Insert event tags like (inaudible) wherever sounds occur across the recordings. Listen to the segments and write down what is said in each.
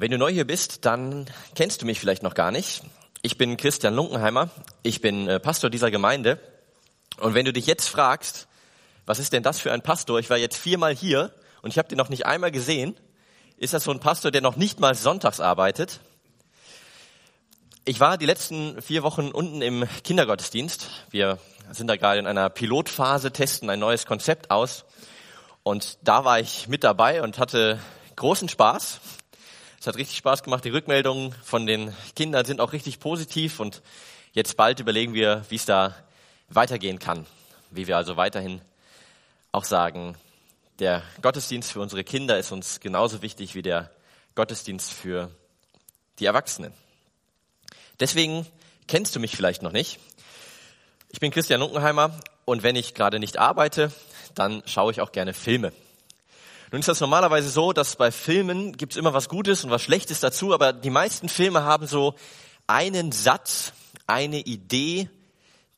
Wenn du neu hier bist, dann kennst du mich vielleicht noch gar nicht. Ich bin Christian Lunkenheimer. Ich bin äh, Pastor dieser Gemeinde. Und wenn du dich jetzt fragst, was ist denn das für ein Pastor? Ich war jetzt viermal hier und ich habe den noch nicht einmal gesehen. Ist das so ein Pastor, der noch nicht mal sonntags arbeitet? Ich war die letzten vier Wochen unten im Kindergottesdienst. Wir sind da gerade in einer Pilotphase, testen ein neues Konzept aus. Und da war ich mit dabei und hatte großen Spaß. Es hat richtig Spaß gemacht. Die Rückmeldungen von den Kindern sind auch richtig positiv und jetzt bald überlegen wir, wie es da weitergehen kann. Wie wir also weiterhin auch sagen, der Gottesdienst für unsere Kinder ist uns genauso wichtig wie der Gottesdienst für die Erwachsenen. Deswegen kennst du mich vielleicht noch nicht. Ich bin Christian Unkenheimer und wenn ich gerade nicht arbeite, dann schaue ich auch gerne Filme. Nun ist das normalerweise so, dass bei Filmen gibt es immer was Gutes und was Schlechtes dazu, aber die meisten Filme haben so einen Satz, eine Idee,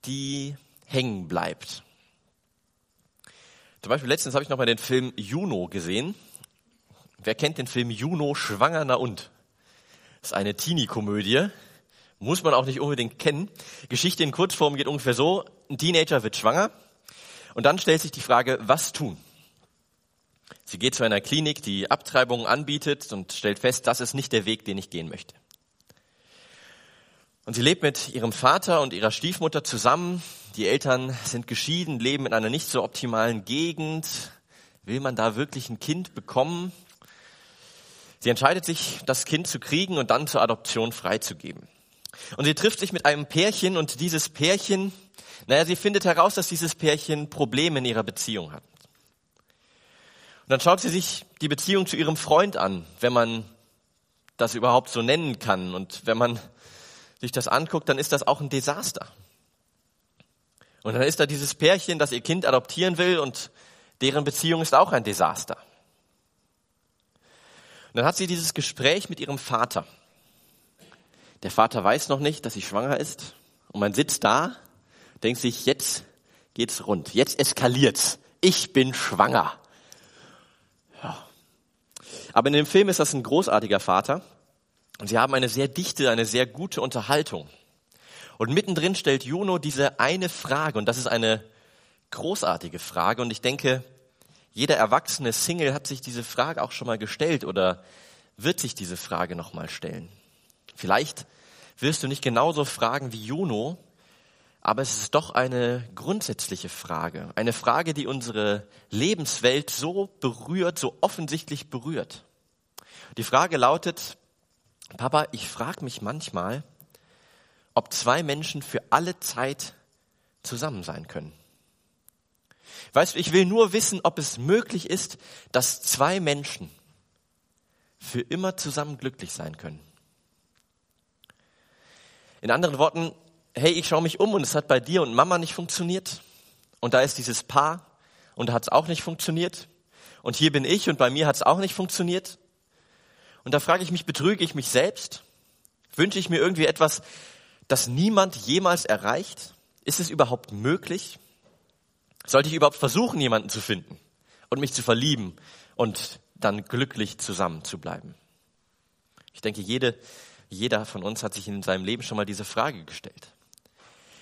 die hängen bleibt. Zum Beispiel letztens habe ich noch mal den Film Juno gesehen. Wer kennt den Film Juno, Schwanger na und? Das ist eine Teenie-Komödie. Muss man auch nicht unbedingt kennen. Geschichte in Kurzform geht ungefähr so. Ein Teenager wird schwanger. Und dann stellt sich die Frage, was tun? Sie geht zu einer Klinik, die Abtreibungen anbietet und stellt fest, das ist nicht der Weg, den ich gehen möchte. Und sie lebt mit ihrem Vater und ihrer Stiefmutter zusammen. Die Eltern sind geschieden, leben in einer nicht so optimalen Gegend. Will man da wirklich ein Kind bekommen? Sie entscheidet sich, das Kind zu kriegen und dann zur Adoption freizugeben. Und sie trifft sich mit einem Pärchen und dieses Pärchen, naja, sie findet heraus, dass dieses Pärchen Probleme in ihrer Beziehung hat. Und dann schaut sie sich die Beziehung zu ihrem Freund an, wenn man das überhaupt so nennen kann. Und wenn man sich das anguckt, dann ist das auch ein Desaster. Und dann ist da dieses Pärchen, das ihr Kind adoptieren will und deren Beziehung ist auch ein Desaster. Und dann hat sie dieses Gespräch mit ihrem Vater. Der Vater weiß noch nicht, dass sie schwanger ist. Und man sitzt da, denkt sich, jetzt geht's rund. Jetzt eskaliert's. Ich bin schwanger. Aber in dem Film ist das ein großartiger Vater. Und sie haben eine sehr dichte, eine sehr gute Unterhaltung. Und mittendrin stellt Juno diese eine Frage. Und das ist eine großartige Frage. Und ich denke, jeder erwachsene Single hat sich diese Frage auch schon mal gestellt oder wird sich diese Frage nochmal stellen. Vielleicht wirst du nicht genauso fragen wie Juno, aber es ist doch eine grundsätzliche Frage. Eine Frage, die unsere Lebenswelt so berührt, so offensichtlich berührt. Die Frage lautet, Papa, ich frage mich manchmal, ob zwei Menschen für alle Zeit zusammen sein können. Weißt du, ich will nur wissen, ob es möglich ist, dass zwei Menschen für immer zusammen glücklich sein können. In anderen Worten, hey, ich schaue mich um und es hat bei dir und Mama nicht funktioniert. Und da ist dieses Paar und da hat es auch nicht funktioniert. Und hier bin ich und bei mir hat es auch nicht funktioniert. Und da frage ich mich, betrüge ich mich selbst? Wünsche ich mir irgendwie etwas, das niemand jemals erreicht? Ist es überhaupt möglich? Sollte ich überhaupt versuchen, jemanden zu finden und mich zu verlieben und dann glücklich zusammen zu bleiben? Ich denke, jede, jeder von uns hat sich in seinem Leben schon mal diese Frage gestellt.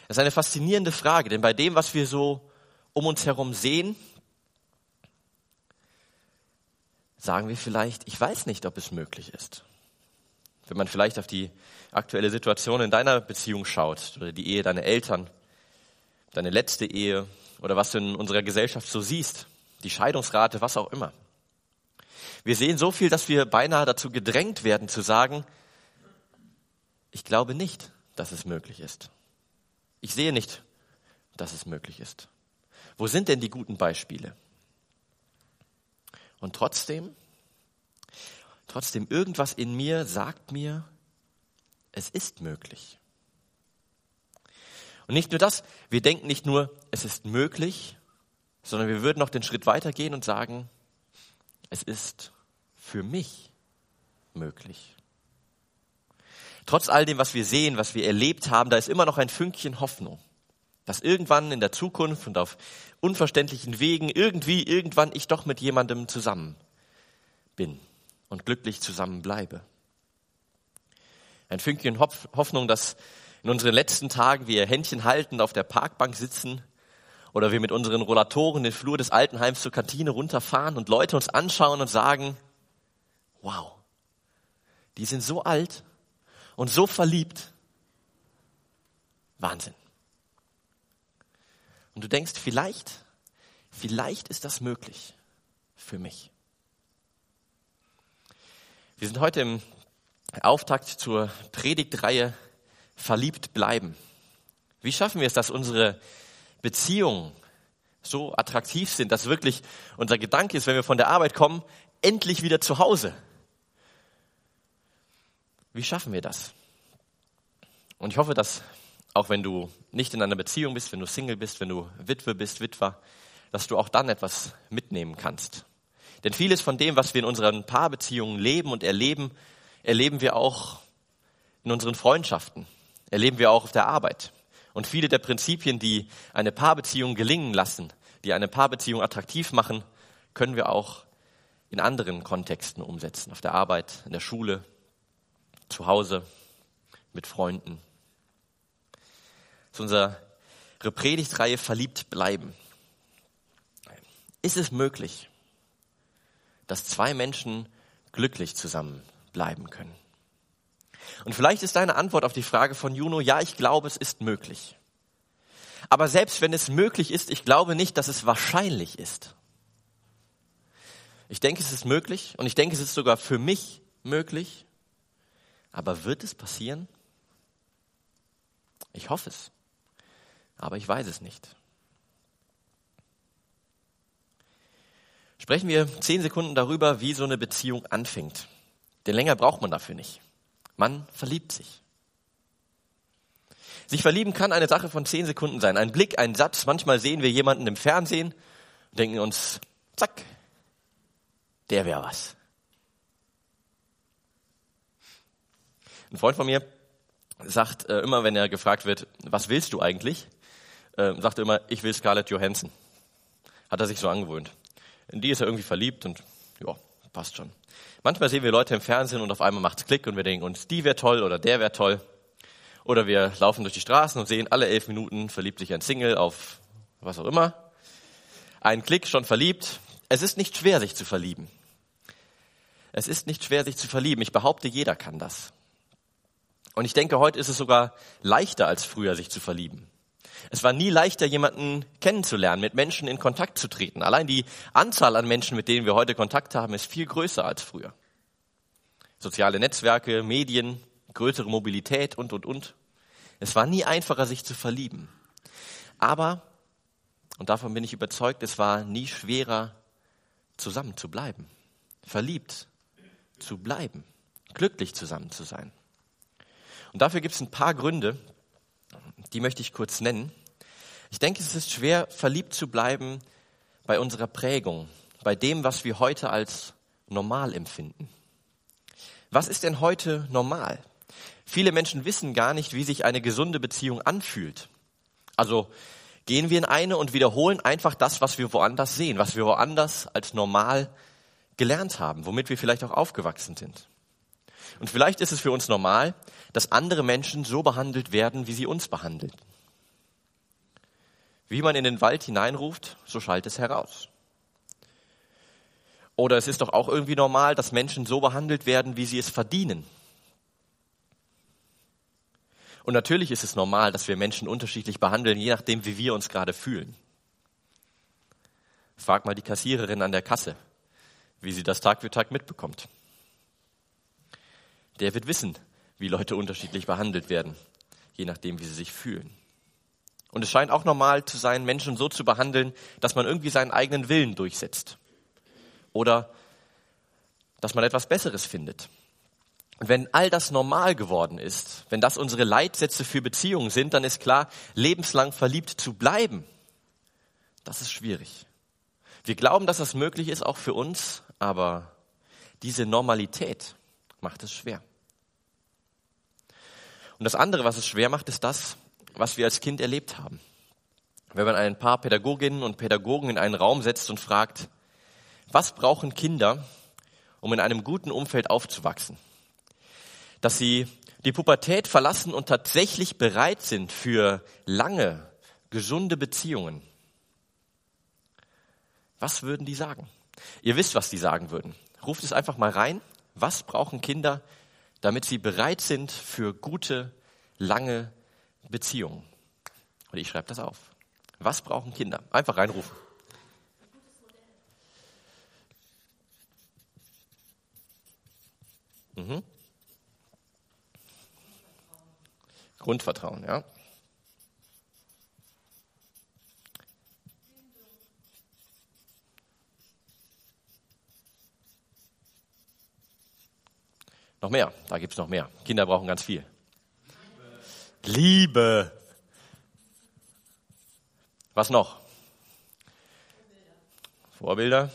Das ist eine faszinierende Frage, denn bei dem, was wir so um uns herum sehen, sagen wir vielleicht, ich weiß nicht, ob es möglich ist. Wenn man vielleicht auf die aktuelle Situation in deiner Beziehung schaut oder die Ehe deiner Eltern, deine letzte Ehe oder was du in unserer Gesellschaft so siehst, die Scheidungsrate, was auch immer. Wir sehen so viel, dass wir beinahe dazu gedrängt werden zu sagen, ich glaube nicht, dass es möglich ist. Ich sehe nicht, dass es möglich ist. Wo sind denn die guten Beispiele? Und trotzdem, trotzdem irgendwas in mir sagt mir, es ist möglich. Und nicht nur das, wir denken nicht nur, es ist möglich, sondern wir würden noch den Schritt weitergehen und sagen, es ist für mich möglich. Trotz all dem, was wir sehen, was wir erlebt haben, da ist immer noch ein Fünkchen Hoffnung, dass irgendwann in der Zukunft und auf unverständlichen Wegen irgendwie, irgendwann ich doch mit jemandem zusammen bin und glücklich zusammen bleibe. Ein Fünkchen Hoffnung, dass in unseren letzten Tagen wir Händchen haltend auf der Parkbank sitzen oder wir mit unseren Rollatoren den Flur des Altenheims zur Kantine runterfahren und Leute uns anschauen und sagen, wow, die sind so alt und so verliebt. Wahnsinn. Und du denkst, vielleicht, vielleicht ist das möglich für mich. Wir sind heute im Auftakt zur Predigtreihe Verliebt bleiben. Wie schaffen wir es, dass unsere Beziehungen so attraktiv sind, dass wirklich unser Gedanke ist, wenn wir von der Arbeit kommen, endlich wieder zu Hause? Wie schaffen wir das? Und ich hoffe, dass auch wenn du nicht in einer Beziehung bist, wenn du Single bist, wenn du Witwe bist, Witwer, dass du auch dann etwas mitnehmen kannst. Denn vieles von dem, was wir in unseren Paarbeziehungen leben und erleben, erleben wir auch in unseren Freundschaften, erleben wir auch auf der Arbeit. Und viele der Prinzipien, die eine Paarbeziehung gelingen lassen, die eine Paarbeziehung attraktiv machen, können wir auch in anderen Kontexten umsetzen. Auf der Arbeit, in der Schule, zu Hause, mit Freunden. Zu unserer Predigtreihe Verliebt bleiben. Ist es möglich, dass zwei Menschen glücklich zusammen bleiben können. Und vielleicht ist deine Antwort auf die Frage von Juno, ja, ich glaube, es ist möglich. Aber selbst wenn es möglich ist, ich glaube nicht, dass es wahrscheinlich ist. Ich denke, es ist möglich und ich denke, es ist sogar für mich möglich. Aber wird es passieren? Ich hoffe es. Aber ich weiß es nicht. Sprechen wir zehn Sekunden darüber, wie so eine Beziehung anfängt. Denn länger braucht man dafür nicht. Man verliebt sich. Sich verlieben kann eine Sache von zehn Sekunden sein. Ein Blick, ein Satz. Manchmal sehen wir jemanden im Fernsehen und denken uns, zack, der wäre was. Ein Freund von mir sagt äh, immer, wenn er gefragt wird, was willst du eigentlich, äh, sagt er immer, ich will Scarlett Johansson. Hat er sich so angewöhnt. In die ist er irgendwie verliebt und ja, passt schon. Manchmal sehen wir Leute im Fernsehen und auf einmal macht's Klick und wir denken uns, die wäre toll oder der wäre toll. Oder wir laufen durch die Straßen und sehen, alle elf Minuten verliebt sich ein Single auf was auch immer. Ein Klick, schon verliebt. Es ist nicht schwer, sich zu verlieben. Es ist nicht schwer, sich zu verlieben. Ich behaupte, jeder kann das. Und ich denke, heute ist es sogar leichter als früher, sich zu verlieben. Es war nie leichter, jemanden kennenzulernen, mit Menschen in Kontakt zu treten. Allein die Anzahl an Menschen, mit denen wir heute Kontakt haben, ist viel größer als früher. Soziale Netzwerke, Medien, größere Mobilität und, und, und. Es war nie einfacher, sich zu verlieben. Aber, und davon bin ich überzeugt, es war nie schwerer, zusammen zu bleiben. Verliebt zu bleiben. Glücklich zusammen zu sein. Und dafür gibt es ein paar Gründe, die möchte ich kurz nennen. Ich denke, es ist schwer, verliebt zu bleiben bei unserer Prägung, bei dem, was wir heute als normal empfinden. Was ist denn heute normal? Viele Menschen wissen gar nicht, wie sich eine gesunde Beziehung anfühlt. Also gehen wir in eine und wiederholen einfach das, was wir woanders sehen, was wir woanders als normal gelernt haben, womit wir vielleicht auch aufgewachsen sind. Und vielleicht ist es für uns normal, dass andere Menschen so behandelt werden, wie sie uns behandeln. Wie man in den Wald hineinruft, so schallt es heraus. Oder es ist doch auch irgendwie normal, dass Menschen so behandelt werden, wie sie es verdienen. Und natürlich ist es normal, dass wir Menschen unterschiedlich behandeln, je nachdem, wie wir uns gerade fühlen. Frag mal die Kassiererin an der Kasse, wie sie das Tag für Tag mitbekommt der wird wissen, wie Leute unterschiedlich behandelt werden, je nachdem, wie sie sich fühlen. Und es scheint auch normal zu sein, Menschen so zu behandeln, dass man irgendwie seinen eigenen Willen durchsetzt. Oder dass man etwas Besseres findet. Und wenn all das normal geworden ist, wenn das unsere Leitsätze für Beziehungen sind, dann ist klar, lebenslang verliebt zu bleiben, das ist schwierig. Wir glauben, dass das möglich ist, auch für uns, aber diese Normalität macht es schwer. Und das andere, was es schwer macht, ist das, was wir als Kind erlebt haben. Wenn man ein paar Pädagoginnen und Pädagogen in einen Raum setzt und fragt, was brauchen Kinder, um in einem guten Umfeld aufzuwachsen? Dass sie die Pubertät verlassen und tatsächlich bereit sind für lange, gesunde Beziehungen, was würden die sagen? Ihr wisst, was die sagen würden. Ruft es einfach mal rein. Was brauchen Kinder, damit sie bereit sind für gute, lange Beziehungen? Und ich schreibe das auf. Was brauchen Kinder? Einfach reinrufen. Mhm. Grundvertrauen, ja. Noch mehr, da gibt's noch mehr. Kinder brauchen ganz viel. Liebe. Liebe. Was noch? Vorbilder.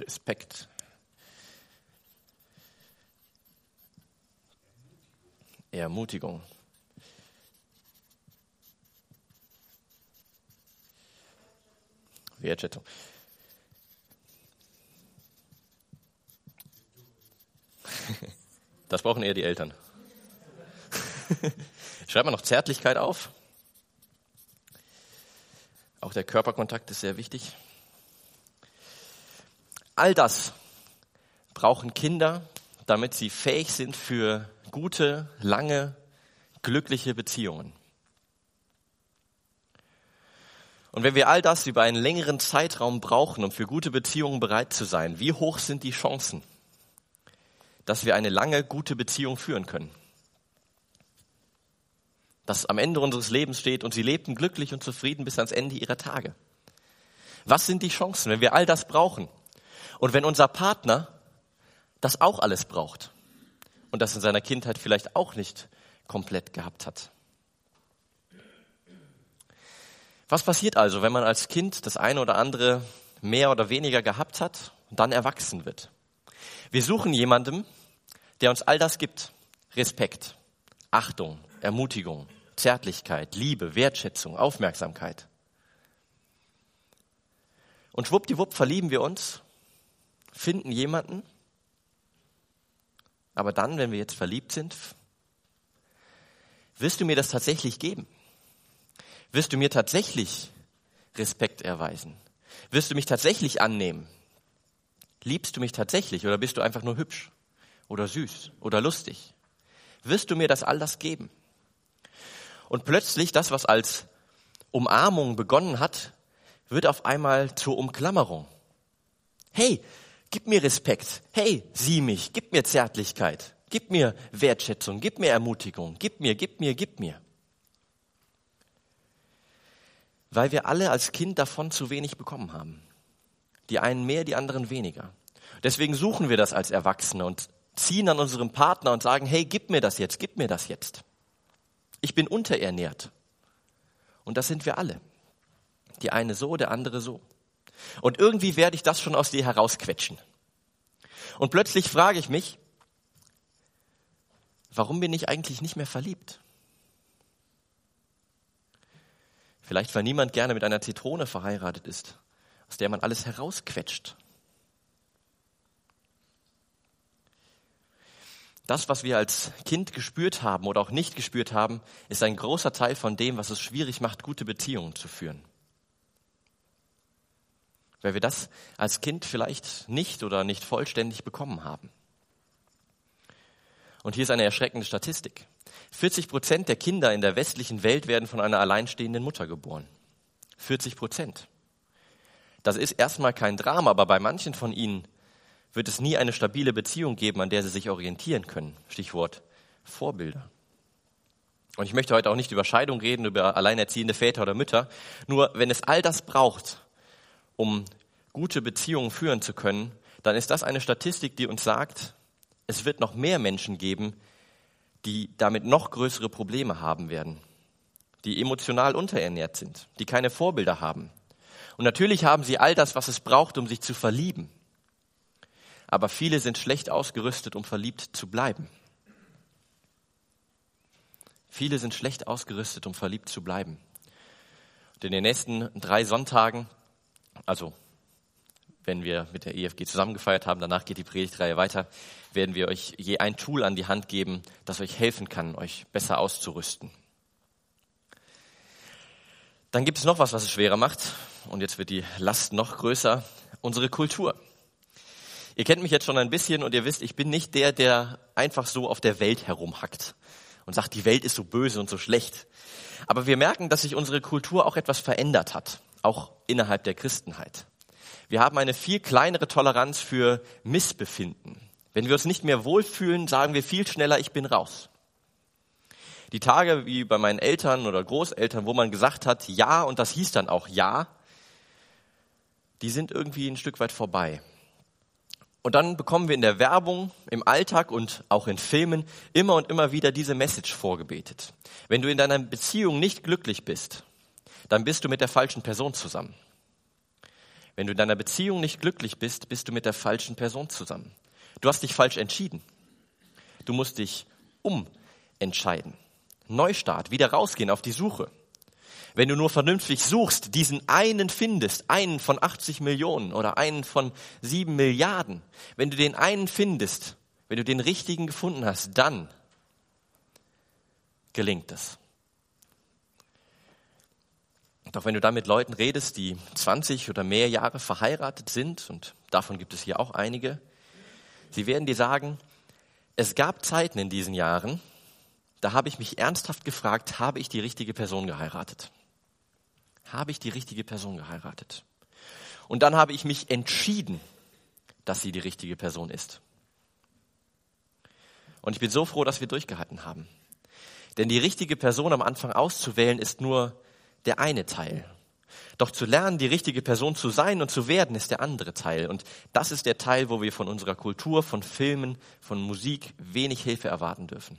Respekt. Ermutigung. Wertschätzung. Das brauchen eher die Eltern. (laughs) Schreibt man noch Zärtlichkeit auf. Auch der Körperkontakt ist sehr wichtig. All das brauchen Kinder, damit sie fähig sind für gute, lange, glückliche Beziehungen. Und wenn wir all das über einen längeren Zeitraum brauchen, um für gute Beziehungen bereit zu sein, wie hoch sind die Chancen, dass wir eine lange, gute Beziehung führen können? Dass am Ende unseres Lebens steht und sie lebten glücklich und zufrieden bis ans Ende ihrer Tage. Was sind die Chancen, wenn wir all das brauchen? Und wenn unser Partner das auch alles braucht und das in seiner Kindheit vielleicht auch nicht komplett gehabt hat. Was passiert also, wenn man als Kind das eine oder andere mehr oder weniger gehabt hat und dann erwachsen wird? Wir suchen jemandem, der uns all das gibt. Respekt, Achtung, Ermutigung, Zärtlichkeit, Liebe, Wertschätzung, Aufmerksamkeit. Und schwuppdiwupp verlieben wir uns finden jemanden, aber dann, wenn wir jetzt verliebt sind, wirst du mir das tatsächlich geben? Wirst du mir tatsächlich Respekt erweisen? Wirst du mich tatsächlich annehmen? Liebst du mich tatsächlich oder bist du einfach nur hübsch oder süß oder lustig? Wirst du mir das all das geben? Und plötzlich das, was als Umarmung begonnen hat, wird auf einmal zur Umklammerung. Hey, Gib mir Respekt. Hey, sieh mich. Gib mir Zärtlichkeit. Gib mir Wertschätzung. Gib mir Ermutigung. Gib mir, gib mir, gib mir. Weil wir alle als Kind davon zu wenig bekommen haben. Die einen mehr, die anderen weniger. Deswegen suchen wir das als Erwachsene und ziehen an unserem Partner und sagen, hey, gib mir das jetzt, gib mir das jetzt. Ich bin unterernährt. Und das sind wir alle. Die eine so, der andere so. Und irgendwie werde ich das schon aus dir herausquetschen. Und plötzlich frage ich mich, warum bin ich eigentlich nicht mehr verliebt? Vielleicht, weil niemand gerne mit einer Zitrone verheiratet ist, aus der man alles herausquetscht. Das, was wir als Kind gespürt haben oder auch nicht gespürt haben, ist ein großer Teil von dem, was es schwierig macht, gute Beziehungen zu führen weil wir das als Kind vielleicht nicht oder nicht vollständig bekommen haben. Und hier ist eine erschreckende Statistik. 40 Prozent der Kinder in der westlichen Welt werden von einer alleinstehenden Mutter geboren. 40 Prozent. Das ist erstmal kein Drama, aber bei manchen von ihnen wird es nie eine stabile Beziehung geben, an der sie sich orientieren können. Stichwort Vorbilder. Und ich möchte heute auch nicht über Scheidung reden, über alleinerziehende Väter oder Mütter. Nur wenn es all das braucht, um gute Beziehungen führen zu können, dann ist das eine Statistik, die uns sagt, es wird noch mehr Menschen geben, die damit noch größere Probleme haben werden, die emotional unterernährt sind, die keine Vorbilder haben. Und natürlich haben sie all das, was es braucht, um sich zu verlieben. Aber viele sind schlecht ausgerüstet, um verliebt zu bleiben. Viele sind schlecht ausgerüstet, um verliebt zu bleiben. Und in den nächsten drei Sonntagen, also wenn wir mit der EFG zusammengefeiert haben, danach geht die Predigtreihe weiter, werden wir euch je ein Tool an die Hand geben, das euch helfen kann, euch besser auszurüsten. Dann gibt es noch was, was es schwerer macht. Und jetzt wird die Last noch größer. Unsere Kultur. Ihr kennt mich jetzt schon ein bisschen und ihr wisst, ich bin nicht der, der einfach so auf der Welt herumhackt und sagt, die Welt ist so böse und so schlecht. Aber wir merken, dass sich unsere Kultur auch etwas verändert hat, auch innerhalb der Christenheit. Wir haben eine viel kleinere Toleranz für Missbefinden. Wenn wir uns nicht mehr wohlfühlen, sagen wir viel schneller, ich bin raus. Die Tage wie bei meinen Eltern oder Großeltern, wo man gesagt hat, ja, und das hieß dann auch ja, die sind irgendwie ein Stück weit vorbei. Und dann bekommen wir in der Werbung, im Alltag und auch in Filmen immer und immer wieder diese Message vorgebetet. Wenn du in deiner Beziehung nicht glücklich bist, dann bist du mit der falschen Person zusammen. Wenn du in deiner Beziehung nicht glücklich bist, bist du mit der falschen Person zusammen. Du hast dich falsch entschieden. Du musst dich umentscheiden. Neustart, wieder rausgehen auf die Suche. Wenn du nur vernünftig suchst, diesen einen findest, einen von 80 Millionen oder einen von sieben Milliarden, wenn du den einen findest, wenn du den richtigen gefunden hast, dann gelingt es. Doch wenn du dann mit Leuten redest, die 20 oder mehr Jahre verheiratet sind, und davon gibt es hier auch einige, sie werden dir sagen, es gab Zeiten in diesen Jahren, da habe ich mich ernsthaft gefragt, habe ich die richtige Person geheiratet? Habe ich die richtige Person geheiratet? Und dann habe ich mich entschieden, dass sie die richtige Person ist. Und ich bin so froh, dass wir durchgehalten haben. Denn die richtige Person am Anfang auszuwählen ist nur der eine Teil. Doch zu lernen, die richtige Person zu sein und zu werden, ist der andere Teil. Und das ist der Teil, wo wir von unserer Kultur, von Filmen, von Musik wenig Hilfe erwarten dürfen.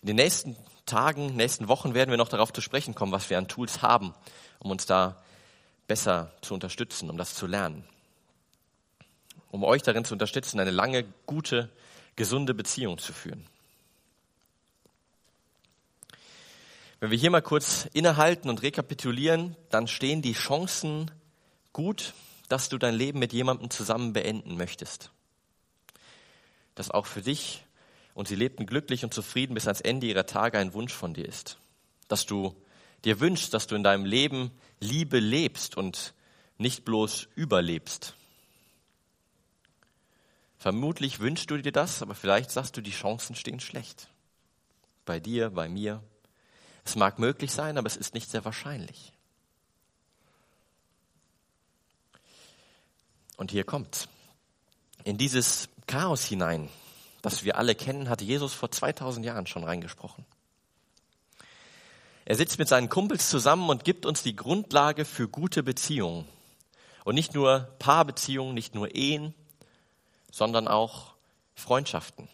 In den nächsten Tagen, nächsten Wochen werden wir noch darauf zu sprechen kommen, was wir an Tools haben, um uns da besser zu unterstützen, um das zu lernen. Um euch darin zu unterstützen, eine lange, gute, gesunde Beziehung zu führen. Wenn wir hier mal kurz innehalten und rekapitulieren, dann stehen die Chancen gut, dass du dein Leben mit jemandem zusammen beenden möchtest. Dass auch für dich und sie lebten glücklich und zufrieden bis ans Ende ihrer Tage ein Wunsch von dir ist. Dass du dir wünschst, dass du in deinem Leben Liebe lebst und nicht bloß überlebst. Vermutlich wünschst du dir das, aber vielleicht sagst du, die Chancen stehen schlecht. Bei dir, bei mir, es mag möglich sein, aber es ist nicht sehr wahrscheinlich. Und hier kommt's. In dieses Chaos hinein, das wir alle kennen, hat Jesus vor 2000 Jahren schon reingesprochen. Er sitzt mit seinen Kumpels zusammen und gibt uns die Grundlage für gute Beziehungen. Und nicht nur Paarbeziehungen, nicht nur Ehen, sondern auch Freundschaften.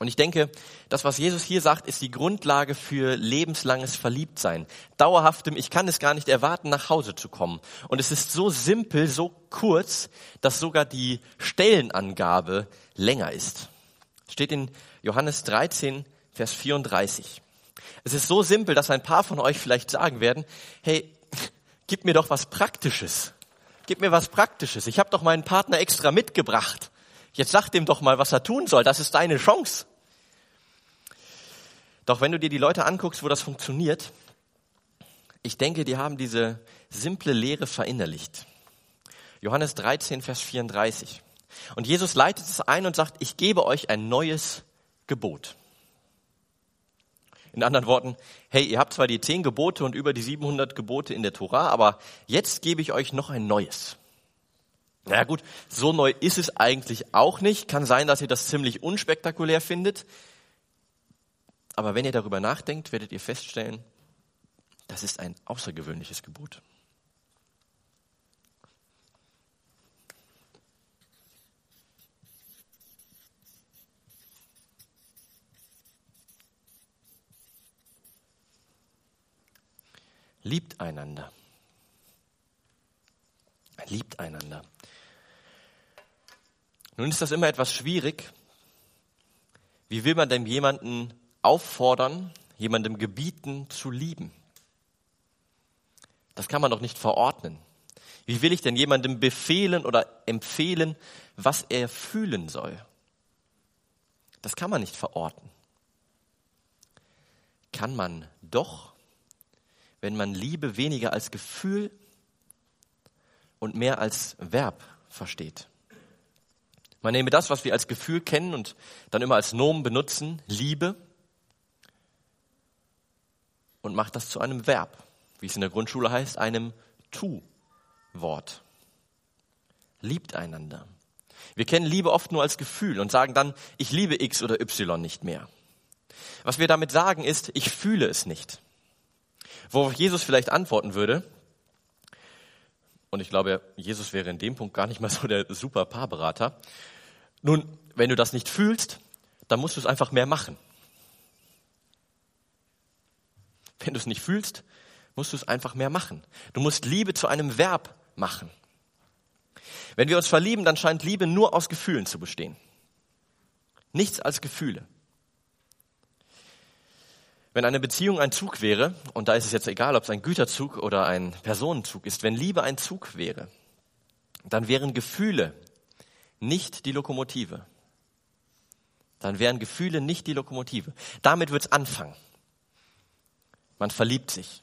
Und ich denke, das, was Jesus hier sagt, ist die Grundlage für lebenslanges Verliebtsein. Dauerhaftem, ich kann es gar nicht erwarten, nach Hause zu kommen. Und es ist so simpel, so kurz, dass sogar die Stellenangabe länger ist. Steht in Johannes 13, Vers 34. Es ist so simpel, dass ein paar von euch vielleicht sagen werden, hey, gib mir doch was Praktisches. Gib mir was Praktisches. Ich habe doch meinen Partner extra mitgebracht. Jetzt sag dem doch mal, was er tun soll. Das ist deine Chance. Doch wenn du dir die Leute anguckst, wo das funktioniert, ich denke, die haben diese simple Lehre verinnerlicht. Johannes 13, Vers 34. Und Jesus leitet es ein und sagt, ich gebe euch ein neues Gebot. In anderen Worten, hey, ihr habt zwar die zehn Gebote und über die 700 Gebote in der Tora, aber jetzt gebe ich euch noch ein neues. Na ja, gut, so neu ist es eigentlich auch nicht. Kann sein, dass ihr das ziemlich unspektakulär findet. Aber wenn ihr darüber nachdenkt, werdet ihr feststellen, das ist ein außergewöhnliches Gebot. Liebt einander, Liebt einander. Nun ist das immer etwas schwierig. Wie will man denn jemanden auffordern, jemandem gebieten zu lieben? Das kann man doch nicht verordnen. Wie will ich denn jemandem befehlen oder empfehlen, was er fühlen soll? Das kann man nicht verorten. Kann man doch, wenn man Liebe weniger als Gefühl und mehr als Verb versteht. Man nehme das, was wir als Gefühl kennen und dann immer als Nomen benutzen, Liebe, und macht das zu einem Verb, wie es in der Grundschule heißt, einem Tu-Wort. Liebt einander. Wir kennen Liebe oft nur als Gefühl und sagen dann, ich liebe X oder Y nicht mehr. Was wir damit sagen ist, ich fühle es nicht. Worauf Jesus vielleicht antworten würde, und ich glaube, Jesus wäre in dem Punkt gar nicht mal so der super Paarberater. Nun, wenn du das nicht fühlst, dann musst du es einfach mehr machen. Wenn du es nicht fühlst, musst du es einfach mehr machen. Du musst Liebe zu einem Verb machen. Wenn wir uns verlieben, dann scheint Liebe nur aus Gefühlen zu bestehen. Nichts als Gefühle. Wenn eine Beziehung ein Zug wäre, und da ist es jetzt egal, ob es ein Güterzug oder ein Personenzug ist, wenn Liebe ein Zug wäre, dann wären Gefühle nicht die Lokomotive. Dann wären Gefühle nicht die Lokomotive. Damit wird es anfangen. Man verliebt sich.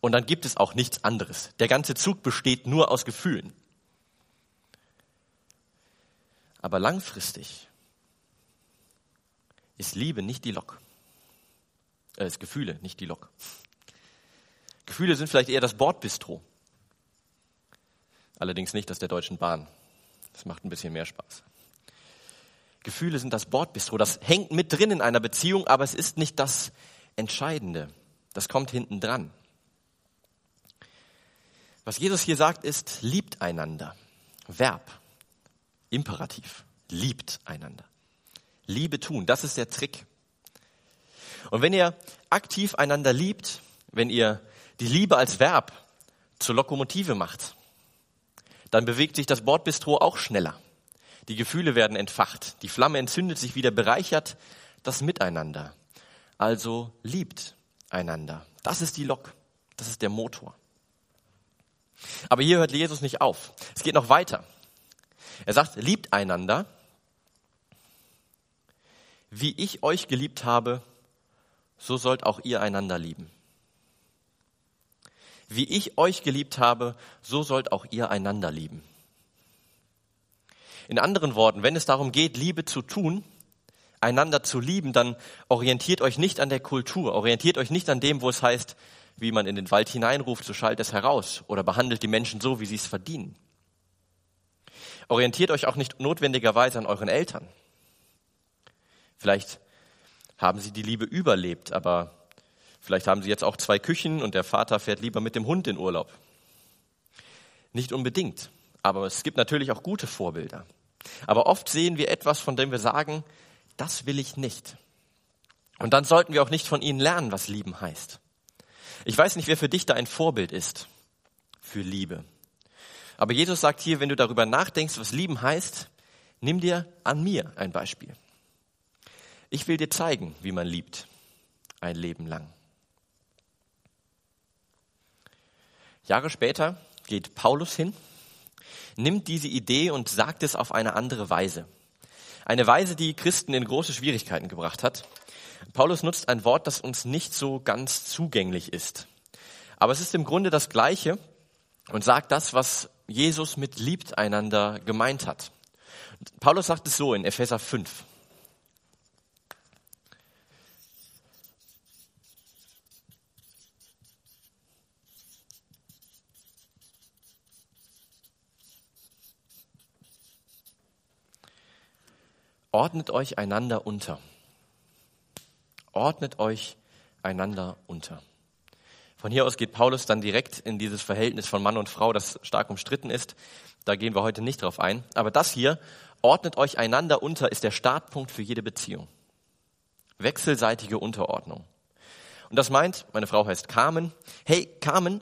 Und dann gibt es auch nichts anderes. Der ganze Zug besteht nur aus Gefühlen. Aber langfristig ist Liebe nicht die Lok äh, ist Gefühle, nicht die Lok. Gefühle sind vielleicht eher das Bordbistro. Allerdings nicht das der Deutschen Bahn. Das macht ein bisschen mehr Spaß. Gefühle sind das Bordbistro. Das hängt mit drin in einer Beziehung, aber es ist nicht das Entscheidende. Das kommt hinten dran. Was Jesus hier sagt, ist, liebt einander. Verb. Imperativ. Liebt einander. Liebe tun. Das ist der Trick. Und wenn ihr aktiv einander liebt, wenn ihr die Liebe als Verb zur Lokomotive macht, dann bewegt sich das Bordbistro auch schneller. Die Gefühle werden entfacht, die Flamme entzündet sich wieder, bereichert das Miteinander. Also liebt einander. Das ist die Lok, das ist der Motor. Aber hier hört Jesus nicht auf. Es geht noch weiter. Er sagt, liebt einander, wie ich euch geliebt habe, so sollt auch ihr einander lieben. Wie ich euch geliebt habe, so sollt auch ihr einander lieben. In anderen Worten, wenn es darum geht, Liebe zu tun, einander zu lieben, dann orientiert euch nicht an der Kultur, orientiert euch nicht an dem, wo es heißt, wie man in den Wald hineinruft, so schallt es heraus oder behandelt die Menschen so, wie sie es verdienen. Orientiert euch auch nicht notwendigerweise an euren Eltern. Vielleicht haben sie die Liebe überlebt, aber vielleicht haben sie jetzt auch zwei Küchen und der Vater fährt lieber mit dem Hund in Urlaub. Nicht unbedingt, aber es gibt natürlich auch gute Vorbilder. Aber oft sehen wir etwas, von dem wir sagen, das will ich nicht. Und dann sollten wir auch nicht von ihnen lernen, was lieben heißt. Ich weiß nicht, wer für dich da ein Vorbild ist für Liebe. Aber Jesus sagt hier, wenn du darüber nachdenkst, was lieben heißt, nimm dir an mir ein Beispiel. Ich will dir zeigen, wie man liebt, ein Leben lang. Jahre später geht Paulus hin, nimmt diese Idee und sagt es auf eine andere Weise. Eine Weise, die Christen in große Schwierigkeiten gebracht hat. Paulus nutzt ein Wort, das uns nicht so ganz zugänglich ist. Aber es ist im Grunde das Gleiche und sagt das, was Jesus mit liebt einander gemeint hat. Paulus sagt es so in Epheser 5. ordnet euch einander unter. Ordnet euch einander unter. Von hier aus geht Paulus dann direkt in dieses Verhältnis von Mann und Frau, das stark umstritten ist. Da gehen wir heute nicht drauf ein. Aber das hier, ordnet euch einander unter, ist der Startpunkt für jede Beziehung. Wechselseitige Unterordnung. Und das meint, meine Frau heißt Carmen. Hey, Carmen,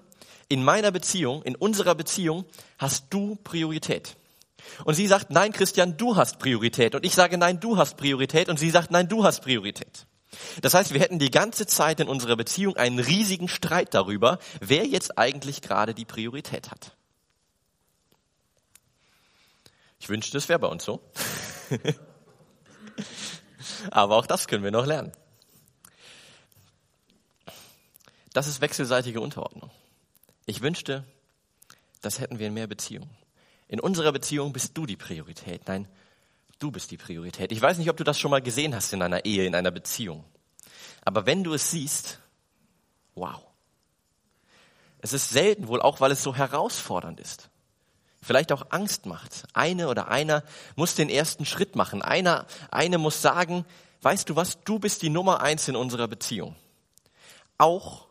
in meiner Beziehung, in unserer Beziehung hast du Priorität. Und sie sagt, nein, Christian, du hast Priorität. Und ich sage, nein, du hast Priorität. Und sie sagt, nein, du hast Priorität. Das heißt, wir hätten die ganze Zeit in unserer Beziehung einen riesigen Streit darüber, wer jetzt eigentlich gerade die Priorität hat. Ich wünschte, es wäre bei uns so. (laughs) Aber auch das können wir noch lernen. Das ist wechselseitige Unterordnung. Ich wünschte, das hätten wir in mehr Beziehungen. In unserer Beziehung bist du die Priorität. Nein, du bist die Priorität. Ich weiß nicht, ob du das schon mal gesehen hast in einer Ehe, in einer Beziehung. Aber wenn du es siehst, wow. Es ist selten wohl auch, weil es so herausfordernd ist. Vielleicht auch Angst macht. Eine oder einer muss den ersten Schritt machen. Einer, eine muss sagen, weißt du was, du bist die Nummer eins in unserer Beziehung. Auch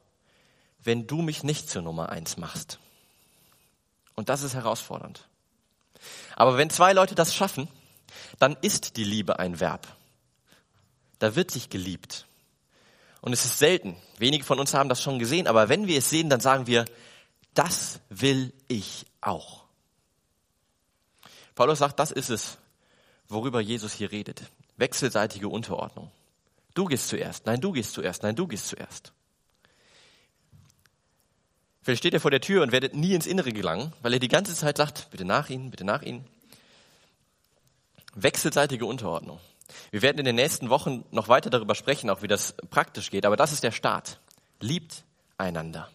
wenn du mich nicht zur Nummer eins machst. Und das ist herausfordernd. Aber wenn zwei Leute das schaffen, dann ist die Liebe ein Verb. Da wird sich geliebt. Und es ist selten. Wenige von uns haben das schon gesehen, aber wenn wir es sehen, dann sagen wir, das will ich auch. Paulus sagt, das ist es, worüber Jesus hier redet. Wechselseitige Unterordnung. Du gehst zuerst, nein, du gehst zuerst, nein, du gehst zuerst. Vielleicht steht ihr vor der Tür und werdet nie ins Innere gelangen, weil er die ganze Zeit sagt, bitte nach ihnen, bitte nach ihnen. Wechselseitige Unterordnung. Wir werden in den nächsten Wochen noch weiter darüber sprechen, auch wie das praktisch geht, aber das ist der Start. Liebt einander.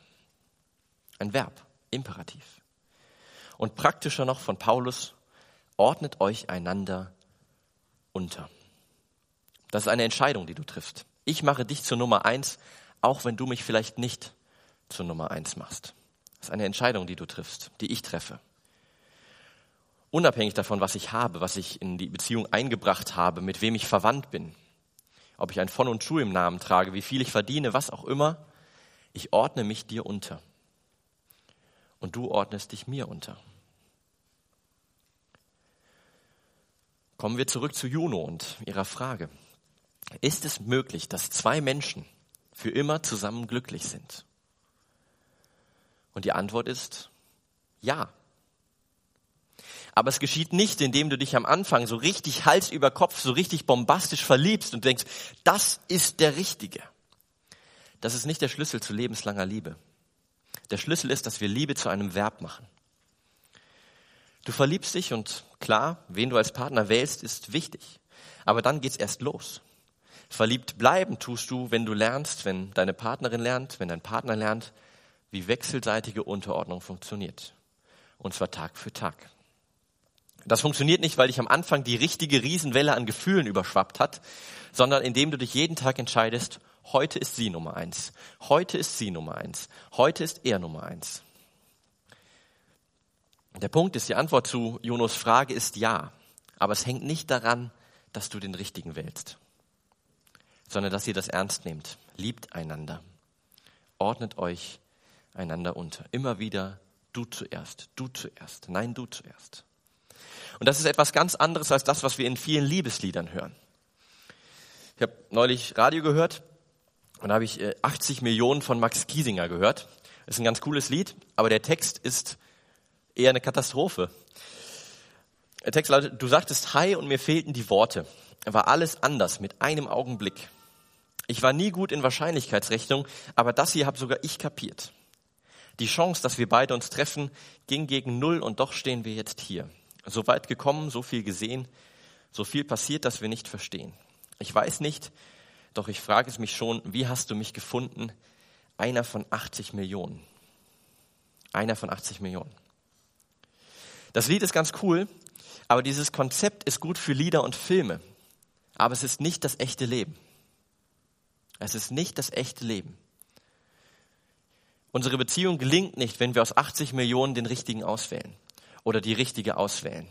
Ein Verb, Imperativ. Und praktischer noch von Paulus, ordnet euch einander unter. Das ist eine Entscheidung, die du triffst. Ich mache dich zur Nummer eins, auch wenn du mich vielleicht nicht zur Nummer eins machst. Das ist eine Entscheidung, die du triffst, die ich treffe. Unabhängig davon, was ich habe, was ich in die Beziehung eingebracht habe, mit wem ich verwandt bin, ob ich ein Von und Schuh im Namen trage, wie viel ich verdiene, was auch immer, ich ordne mich dir unter. Und du ordnest dich mir unter. Kommen wir zurück zu Juno und ihrer Frage. Ist es möglich, dass zwei Menschen für immer zusammen glücklich sind? Und die Antwort ist ja. Aber es geschieht nicht, indem du dich am Anfang so richtig Hals über Kopf, so richtig bombastisch verliebst und denkst, das ist der Richtige. Das ist nicht der Schlüssel zu lebenslanger Liebe. Der Schlüssel ist, dass wir Liebe zu einem Verb machen. Du verliebst dich und klar, wen du als Partner wählst, ist wichtig. Aber dann geht's erst los. Verliebt bleiben tust du, wenn du lernst, wenn deine Partnerin lernt, wenn dein Partner lernt, wie wechselseitige Unterordnung funktioniert. Und zwar Tag für Tag. Das funktioniert nicht, weil dich am Anfang die richtige Riesenwelle an Gefühlen überschwappt hat, sondern indem du dich jeden Tag entscheidest, heute ist sie Nummer eins, heute ist sie Nummer eins, heute ist er Nummer eins. Der Punkt ist, die Antwort zu Jonos Frage ist ja, aber es hängt nicht daran, dass du den richtigen wählst, sondern dass ihr das ernst nehmt. Liebt einander, ordnet euch einander unter. Immer wieder du zuerst, du zuerst, nein, du zuerst. Und das ist etwas ganz anderes als das, was wir in vielen Liebesliedern hören. Ich habe neulich Radio gehört und da habe ich 80 äh, Millionen von Max Kiesinger gehört. Ist ein ganz cooles Lied, aber der Text ist eher eine Katastrophe. Der Text lautet, du sagtest Hi und mir fehlten die Worte. War alles anders mit einem Augenblick. Ich war nie gut in Wahrscheinlichkeitsrechnung, aber das hier habe sogar ich kapiert. Die Chance, dass wir beide uns treffen, ging gegen Null und doch stehen wir jetzt hier. So weit gekommen, so viel gesehen, so viel passiert, dass wir nicht verstehen. Ich weiß nicht, doch ich frage es mich schon, wie hast du mich gefunden? Einer von 80 Millionen. Einer von 80 Millionen. Das Lied ist ganz cool, aber dieses Konzept ist gut für Lieder und Filme. Aber es ist nicht das echte Leben. Es ist nicht das echte Leben. Unsere Beziehung gelingt nicht, wenn wir aus 80 Millionen den richtigen auswählen oder die richtige auswählen.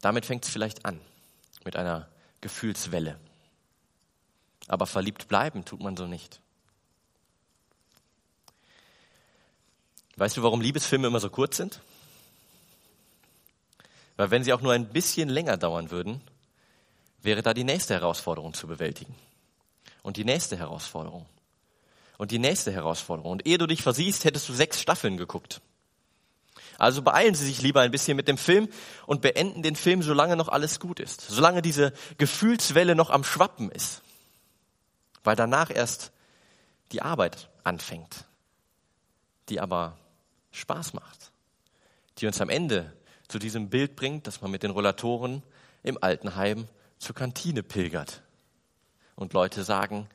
Damit fängt es vielleicht an, mit einer Gefühlswelle. Aber verliebt bleiben tut man so nicht. Weißt du, warum Liebesfilme immer so kurz sind? Weil wenn sie auch nur ein bisschen länger dauern würden, wäre da die nächste Herausforderung zu bewältigen. Und die nächste Herausforderung und die nächste Herausforderung. Und ehe du dich versiehst, hättest du sechs Staffeln geguckt. Also beeilen Sie sich lieber ein bisschen mit dem Film und beenden den Film, solange noch alles gut ist. Solange diese Gefühlswelle noch am Schwappen ist. Weil danach erst die Arbeit anfängt, die aber Spaß macht. Die uns am Ende zu diesem Bild bringt, dass man mit den Rollatoren im Altenheim zur Kantine pilgert. Und Leute sagen,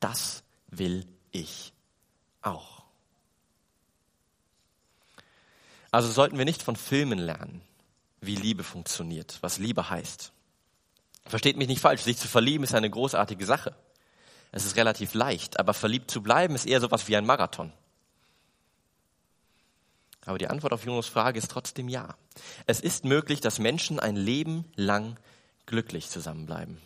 das will ich auch. Also sollten wir nicht von Filmen lernen, wie Liebe funktioniert, was Liebe heißt. Versteht mich nicht falsch, sich zu verlieben ist eine großartige Sache. Es ist relativ leicht, aber verliebt zu bleiben ist eher sowas wie ein Marathon. Aber die Antwort auf Jonas Frage ist trotzdem ja. Es ist möglich, dass Menschen ein Leben lang glücklich zusammenbleiben.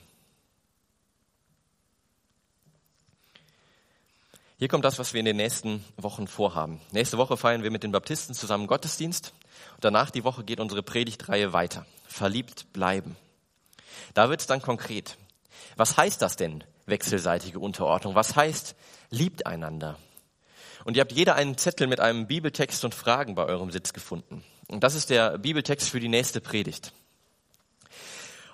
Hier kommt das, was wir in den nächsten Wochen vorhaben. Nächste Woche feiern wir mit den Baptisten zusammen Gottesdienst und danach die Woche geht unsere Predigtreihe weiter. Verliebt bleiben. Da wird es dann konkret. Was heißt das denn, wechselseitige Unterordnung? Was heißt, liebt einander? Und ihr habt jeder einen Zettel mit einem Bibeltext und Fragen bei eurem Sitz gefunden. Und das ist der Bibeltext für die nächste Predigt.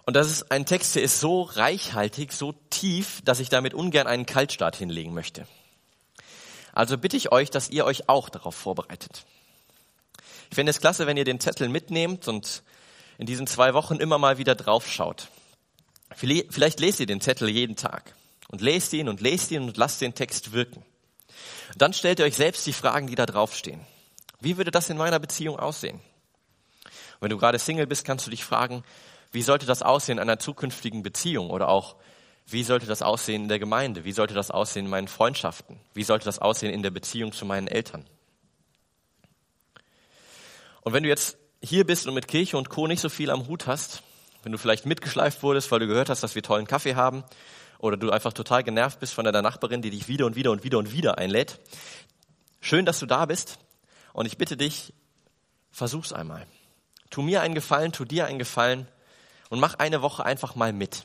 Und das ist ein Text, der ist so reichhaltig, so tief, dass ich damit ungern einen Kaltstart hinlegen möchte. Also bitte ich euch, dass ihr euch auch darauf vorbereitet. Ich finde es klasse, wenn ihr den Zettel mitnehmt und in diesen zwei Wochen immer mal wieder draufschaut. Vielleicht lest ihr den Zettel jeden Tag und lest ihn und lest ihn und lasst den Text wirken. dann stellt ihr euch selbst die Fragen, die da draufstehen. Wie würde das in meiner Beziehung aussehen? Und wenn du gerade Single bist, kannst du dich fragen, wie sollte das aussehen in einer zukünftigen Beziehung oder auch wie sollte das aussehen in der Gemeinde? Wie sollte das aussehen in meinen Freundschaften? Wie sollte das aussehen in der Beziehung zu meinen Eltern? Und wenn du jetzt hier bist und mit Kirche und Co. nicht so viel am Hut hast, wenn du vielleicht mitgeschleift wurdest, weil du gehört hast, dass wir tollen Kaffee haben, oder du einfach total genervt bist von deiner Nachbarin, die dich wieder und wieder und wieder und wieder einlädt, schön, dass du da bist. Und ich bitte dich, versuch's einmal. Tu mir einen Gefallen, tu dir einen Gefallen und mach eine Woche einfach mal mit.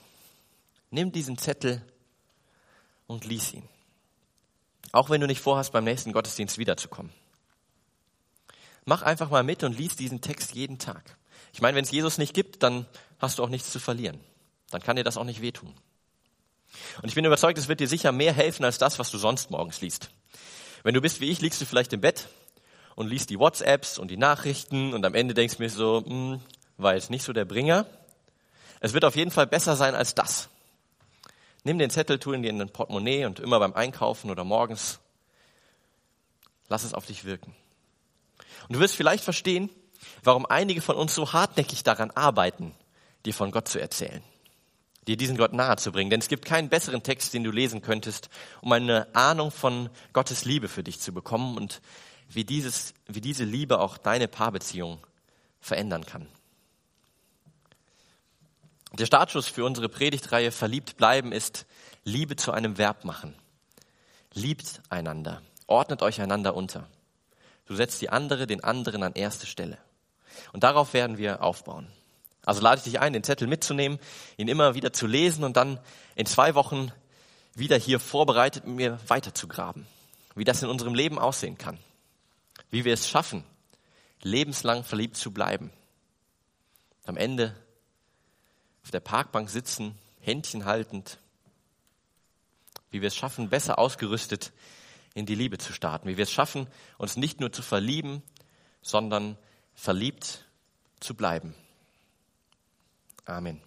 Nimm diesen Zettel und lies ihn. Auch wenn du nicht vorhast, beim nächsten Gottesdienst wiederzukommen. Mach einfach mal mit und lies diesen Text jeden Tag. Ich meine, wenn es Jesus nicht gibt, dann hast du auch nichts zu verlieren. Dann kann dir das auch nicht wehtun. Und ich bin überzeugt, es wird dir sicher mehr helfen als das, was du sonst morgens liest. Wenn du bist wie ich, liegst du vielleicht im Bett und liest die WhatsApps und die Nachrichten und am Ende denkst du mir so, hm, war jetzt nicht so der Bringer. Es wird auf jeden Fall besser sein als das. Nimm den Zettel, tu ihn dir in den Portemonnaie und immer beim Einkaufen oder morgens lass es auf dich wirken. Und du wirst vielleicht verstehen, warum einige von uns so hartnäckig daran arbeiten, dir von Gott zu erzählen, dir diesen Gott nahe zu bringen. Denn es gibt keinen besseren Text, den du lesen könntest, um eine Ahnung von Gottes Liebe für dich zu bekommen und wie, dieses, wie diese Liebe auch deine Paarbeziehung verändern kann. Der Startschuss für unsere Predigtreihe Verliebt bleiben ist Liebe zu einem Verb machen. Liebt einander, ordnet euch einander unter. Du setzt die andere, den anderen an erste Stelle. Und darauf werden wir aufbauen. Also lade ich dich ein, den Zettel mitzunehmen, ihn immer wieder zu lesen und dann in zwei Wochen wieder hier vorbereitet mit mir weiterzugraben. Wie das in unserem Leben aussehen kann. Wie wir es schaffen, lebenslang verliebt zu bleiben. Am Ende auf der Parkbank sitzen, Händchen haltend, wie wir es schaffen, besser ausgerüstet in die Liebe zu starten, wie wir es schaffen, uns nicht nur zu verlieben, sondern verliebt zu bleiben. Amen.